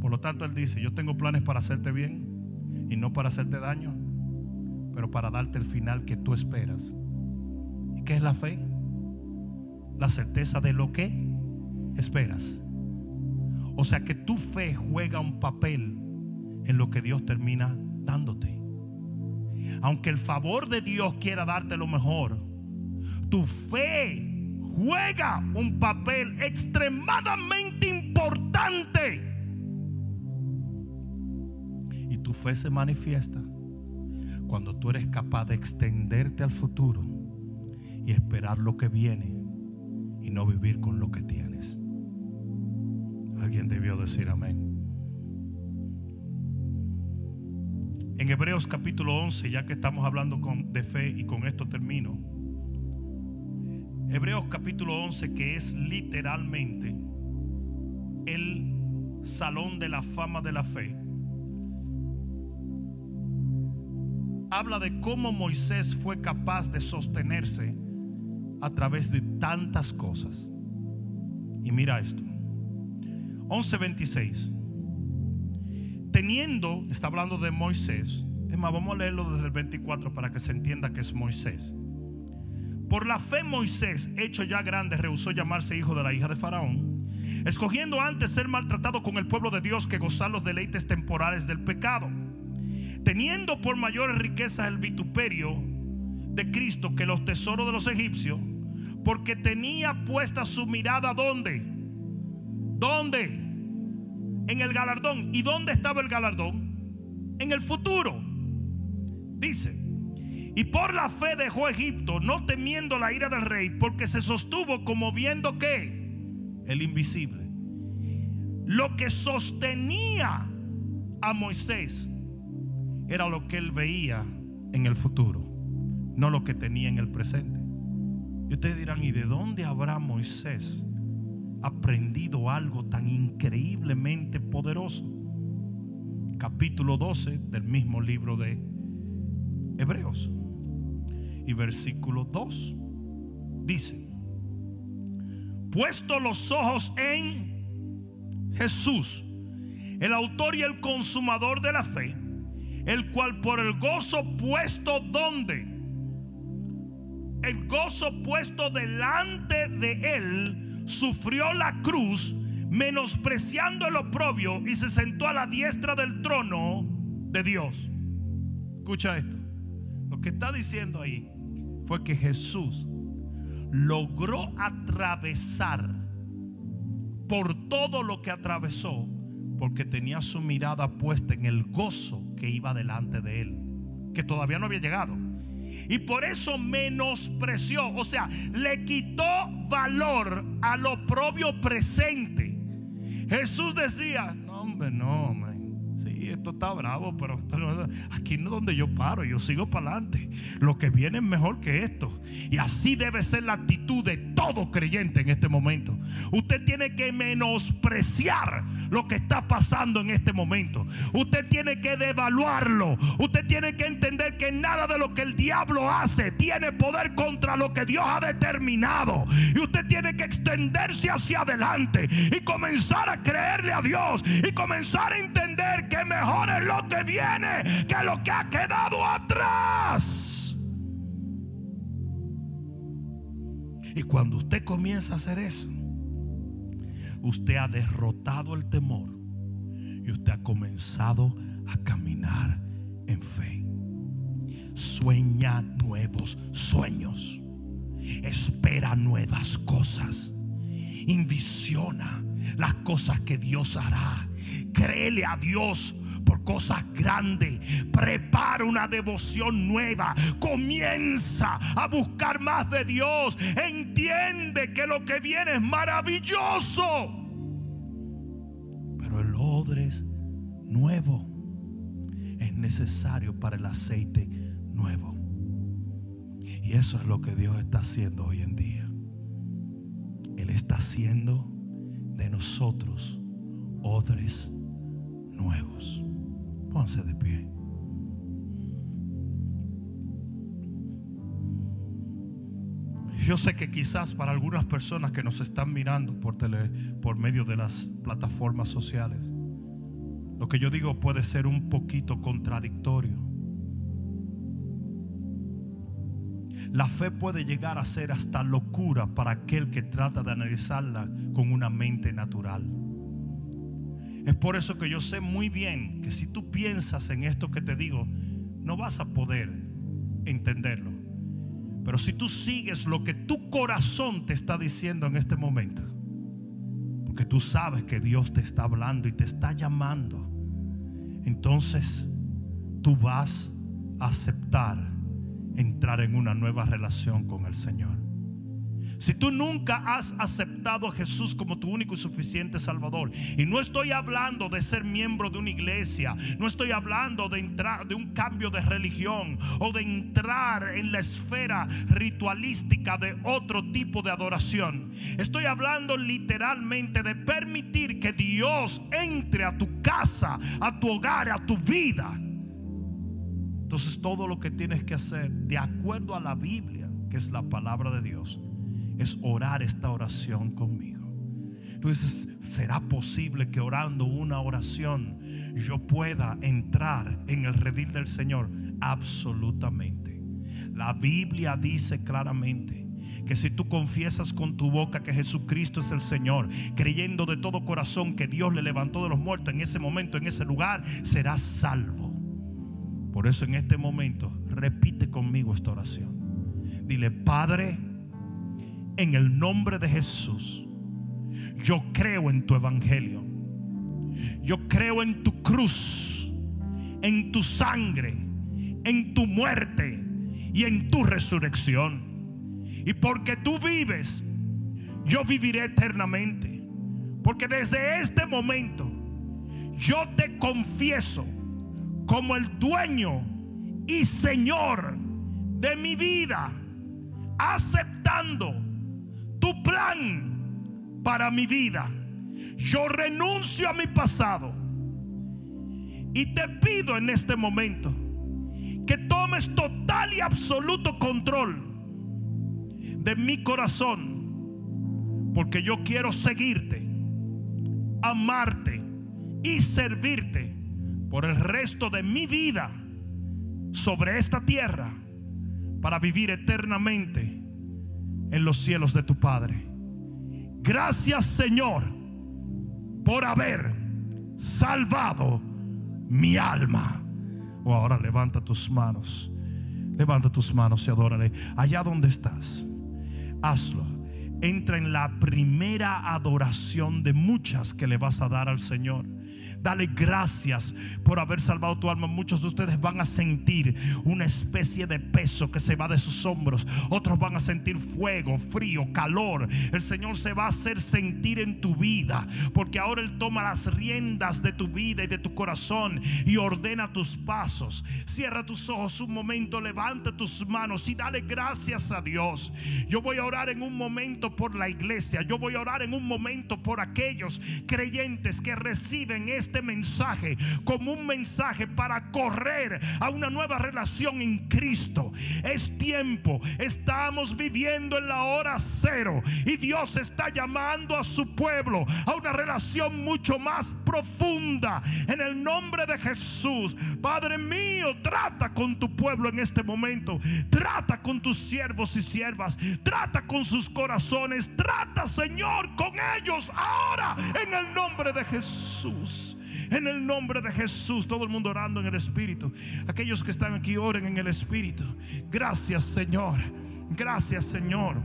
Por lo tanto, Él dice, yo tengo planes para hacerte bien y no para hacerte daño, pero para darte el final que tú esperas. ¿Y qué es la fe? La certeza de lo que esperas. O sea que tu fe juega un papel en lo que Dios termina dándote aunque el favor de Dios quiera darte lo mejor, tu fe juega un papel extremadamente importante. Y tu fe se manifiesta cuando tú eres capaz de extenderte al futuro y esperar lo que viene y no vivir con lo que tienes. Alguien debió decir amén. En Hebreos capítulo 11, ya que estamos hablando de fe y con esto termino. Hebreos capítulo 11, que es literalmente el salón de la fama de la fe. Habla de cómo Moisés fue capaz de sostenerse a través de tantas cosas. Y mira esto. 11:26 teniendo, está hablando de Moisés, Es más, vamos a leerlo desde el 24 para que se entienda que es Moisés. Por la fe Moisés, hecho ya grande, rehusó llamarse hijo de la hija de Faraón, escogiendo antes ser maltratado con el pueblo de Dios que gozar los deleites temporales del pecado, teniendo por mayores riquezas el vituperio de Cristo que los tesoros de los egipcios, porque tenía puesta su mirada ¿dónde? ¿Dónde? En el galardón. ¿Y dónde estaba el galardón? En el futuro. Dice, y por la fe dejó Egipto, no temiendo la ira del rey, porque se sostuvo como viendo que el invisible. Lo que sostenía a Moisés era lo que él veía en el futuro, no lo que tenía en el presente. Y ustedes dirán, ¿y de dónde habrá Moisés aprendido algo tan increíblemente poderoso? Capítulo 12 del mismo libro de Hebreos y versículo 2 dice, puesto los ojos en Jesús, el autor y el consumador de la fe, el cual por el gozo puesto donde, el gozo puesto delante de él, sufrió la cruz, menospreciando el oprobio y se sentó a la diestra del trono de Dios. Escucha esto. Lo que está diciendo ahí fue que Jesús logró atravesar por todo lo que atravesó porque tenía su mirada puesta en el gozo que iba delante de él, que todavía no había llegado. Y por eso menospreció, o sea, le quitó valor a lo propio presente. Jesús decía, no hombre, no, Esto está bravo, pero aquí no es donde yo paro, yo sigo para adelante. Lo que viene es mejor que esto. Y así debe ser la actitud de todo creyente en este momento. Usted tiene que menospreciar lo que está pasando en este momento. Usted tiene que devaluarlo. Usted tiene que entender que nada de lo que el diablo hace tiene poder contra lo que Dios ha determinado. Y usted tiene que extenderse hacia adelante y comenzar a creerle a Dios y comenzar a entender que mejor es lo que viene que lo que ha quedado atrás. Y cuando usted comienza a hacer eso, usted ha derrotado el temor y usted ha comenzado a caminar en fe. Sueña nuevos sueños. Espera nuevas cosas. Invisiona las cosas que Dios hará Créele a Dios por cosas grandes. Prepara una devoción nueva. Comienza a buscar más de Dios. Entiende que lo que viene es maravilloso. Pero el odre es nuevo. Es necesario para el aceite nuevo. Y eso es lo que Dios está haciendo hoy en día. Él está haciendo de nosotros odres nuevos. Pónganse de pie. Yo sé que quizás para algunas personas que nos están mirando por, tele, por medio de las plataformas sociales, lo que yo digo puede ser un poquito contradictorio. La fe puede llegar a ser hasta locura para aquel que trata de analizarla con una mente natural. Es por eso que yo sé muy bien que si tú piensas en esto que te digo, no vas a poder entenderlo. Pero si tú sigues lo que tu corazón te está diciendo en este momento, porque tú sabes que Dios te está hablando y te está llamando, entonces tú vas a aceptar entrar en una nueva relación con el Señor. Si tú nunca has aceptado a Jesús como tu único y suficiente Salvador, y no estoy hablando de ser miembro de una iglesia, no estoy hablando de entrar de un cambio de religión o de entrar en la esfera ritualística de otro tipo de adoración. Estoy hablando literalmente de permitir que Dios entre a tu casa, a tu hogar, a tu vida. Entonces todo lo que tienes que hacer de acuerdo a la Biblia, que es la palabra de Dios, es orar esta oración conmigo. Tú dices, ¿será posible que orando una oración yo pueda entrar en el redil del Señor? Absolutamente. La Biblia dice claramente que si tú confiesas con tu boca que Jesucristo es el Señor, creyendo de todo corazón que Dios le levantó de los muertos en ese momento, en ese lugar, serás salvo. Por eso en este momento repite conmigo esta oración. Dile, Padre, en el nombre de Jesús, yo creo en tu evangelio. Yo creo en tu cruz, en tu sangre, en tu muerte y en tu resurrección. Y porque tú vives, yo viviré eternamente. Porque desde este momento yo te confieso como el dueño y Señor de mi vida, aceptando tu plan para mi vida. Yo renuncio a mi pasado y te pido en este momento que tomes total y absoluto control de mi corazón, porque yo quiero seguirte, amarte y servirte por el resto de mi vida sobre esta tierra para vivir eternamente en los cielos de tu Padre. Gracias Señor por haber salvado mi alma. O oh, ahora levanta tus manos. Levanta tus manos y adórale. Allá donde estás hazlo. Entra en la primera adoración de muchas que le vas a dar al Señor. Dale gracias por haber salvado tu alma. Muchos de ustedes van a sentir una especie de peso que se va de sus hombros. Otros van a sentir fuego, frío, calor. El Señor se va a hacer sentir en tu vida. Porque ahora Él toma las riendas de tu vida y de tu corazón y ordena tus pasos. Cierra tus ojos un momento, levanta tus manos y dale gracias a Dios. Yo voy a orar en un momento por la iglesia. Yo voy a orar en un momento por aquellos creyentes que reciben este este mensaje como un mensaje para correr a una nueva relación en Cristo. Es tiempo, estamos viviendo en la hora cero y Dios está llamando a su pueblo a una relación mucho más profunda en el nombre de Jesús. Padre mío, trata con tu pueblo en este momento. Trata con tus siervos y siervas. Trata con sus corazones. Trata, Señor, con ellos ahora en el nombre de Jesús. En el nombre de Jesús, todo el mundo orando en el Espíritu. Aquellos que están aquí oren en el Espíritu. Gracias Señor. Gracias Señor.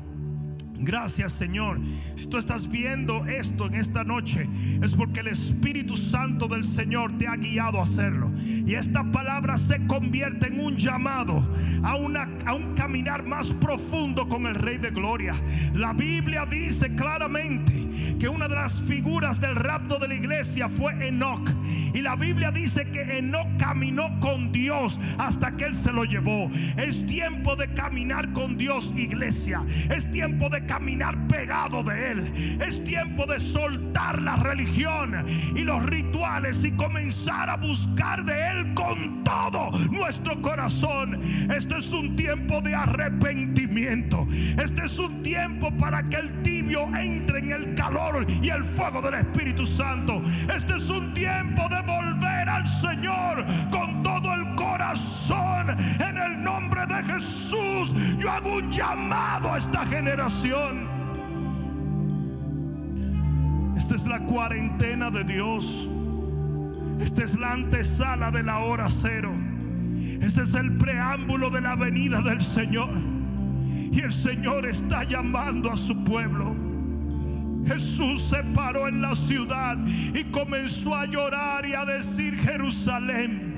Gracias Señor. Si tú estás viendo esto en esta noche, es porque el Espíritu Santo del Señor te ha guiado a hacerlo. Y esta palabra se convierte en un llamado a, una, a un caminar más profundo con el Rey de Gloria. La Biblia dice claramente que una de las figuras del rapto de la iglesia fue Enoch. Y la Biblia dice que Enoch caminó con Dios hasta que Él se lo llevó. Es tiempo de caminar con Dios, iglesia. Es tiempo de caminar pegado de Él. Es tiempo de soltar la religión y los rituales y comenzar a buscar de Él con todo nuestro corazón. Este es un tiempo de arrepentimiento. Este es un tiempo para que el tibio entre en el calor y el fuego del Espíritu Santo. Este es un tiempo de volver al Señor con todo el corazón. En el nombre de Jesús, yo hago un llamado a esta generación esta es la cuarentena de Dios. Esta es la antesala de la hora cero. Este es el preámbulo de la venida del Señor. Y el Señor está llamando a su pueblo. Jesús se paró en la ciudad y comenzó a llorar y a decir, Jerusalén,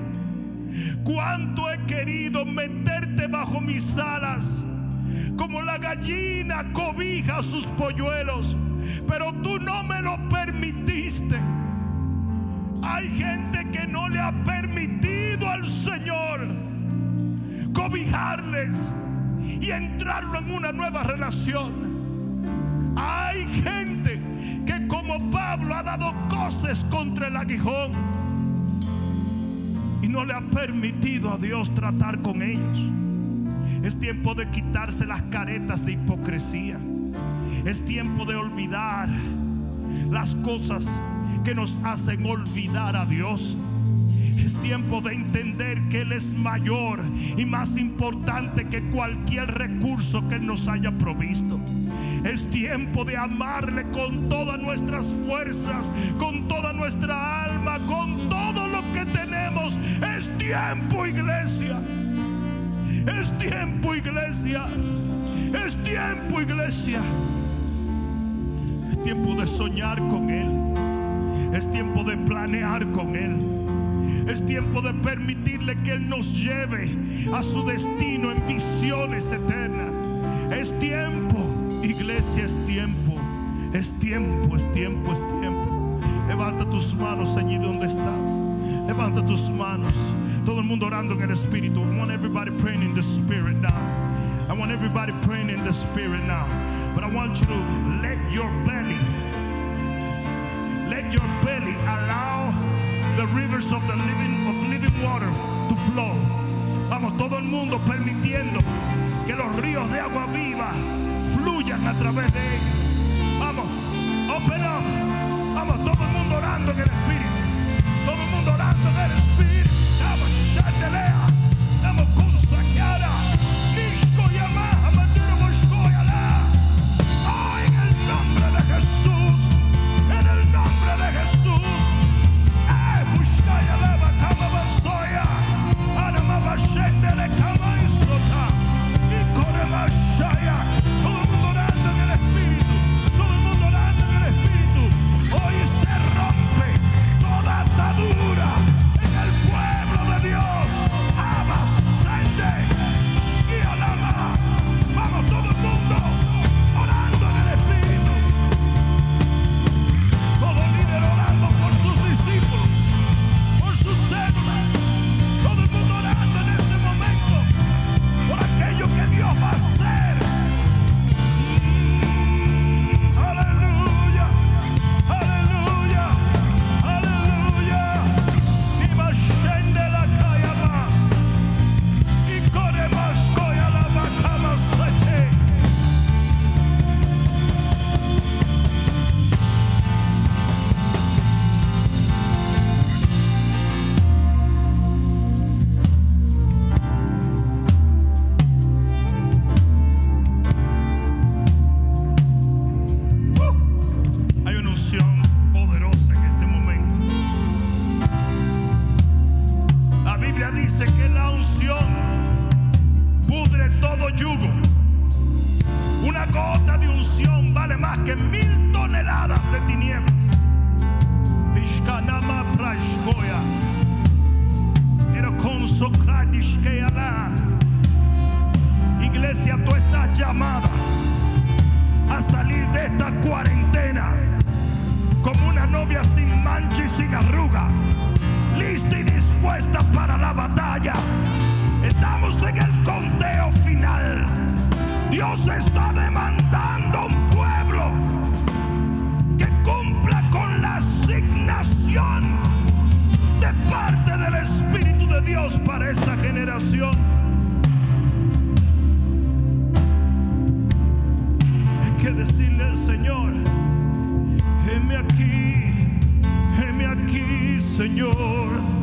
cuánto he querido meterte bajo mis alas como la gallina cobija sus polluelos, pero tú no me lo permitiste. Hay gente que no le ha permitido al Señor cobijarles y entrarlo en una nueva relación. Hay gente que como Pablo ha dado cosas contra el aguijón y no le ha permitido a Dios tratar con ellos. Es tiempo de quitarse las caretas de hipocresía. Es tiempo de olvidar las cosas que nos hacen olvidar a Dios. Es tiempo de entender que Él es mayor y más importante que cualquier recurso que nos haya provisto. Es tiempo de amarle con todas nuestras fuerzas, con toda nuestra alma, con todo lo que tenemos. Es tiempo, iglesia. Es tiempo, iglesia. Es tiempo, iglesia. Es tiempo de soñar con Él. Es tiempo de planear con Él. Es tiempo de permitirle que Él nos lleve a su destino en visiones eternas. Es tiempo, iglesia, es tiempo. Es tiempo, es tiempo, es tiempo. Levanta tus manos allí donde estás. Levanta tus manos. Todo el mundo orando en el Espíritu. I want everybody praying in the Spirit now. I want everybody praying in the Spirit now. But I want you to let your belly, let your belly allow the rivers of the living, of living water to flow. Vamos, todo el mundo permitiendo que los ríos de agua viva fluyan a través de ellos. Vamos, open up. Vamos, todo el mundo orando en el Espíritu. Todo el mundo orando en el Espíritu. Vamos, Iglesia, tú estás llamada a salir de esta cuarentena como una novia sin mancha y sin arruga, lista y dispuesta para la batalla. Estamos en el conteo final. Dios está demandando un pueblo que cumpla con la asignación de parte del Espíritu de Dios para esta generación. Hay que decirle al Señor, heme aquí, heme aquí, Señor.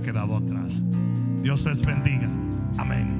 quedado atrás. Dios les bendiga. Amén.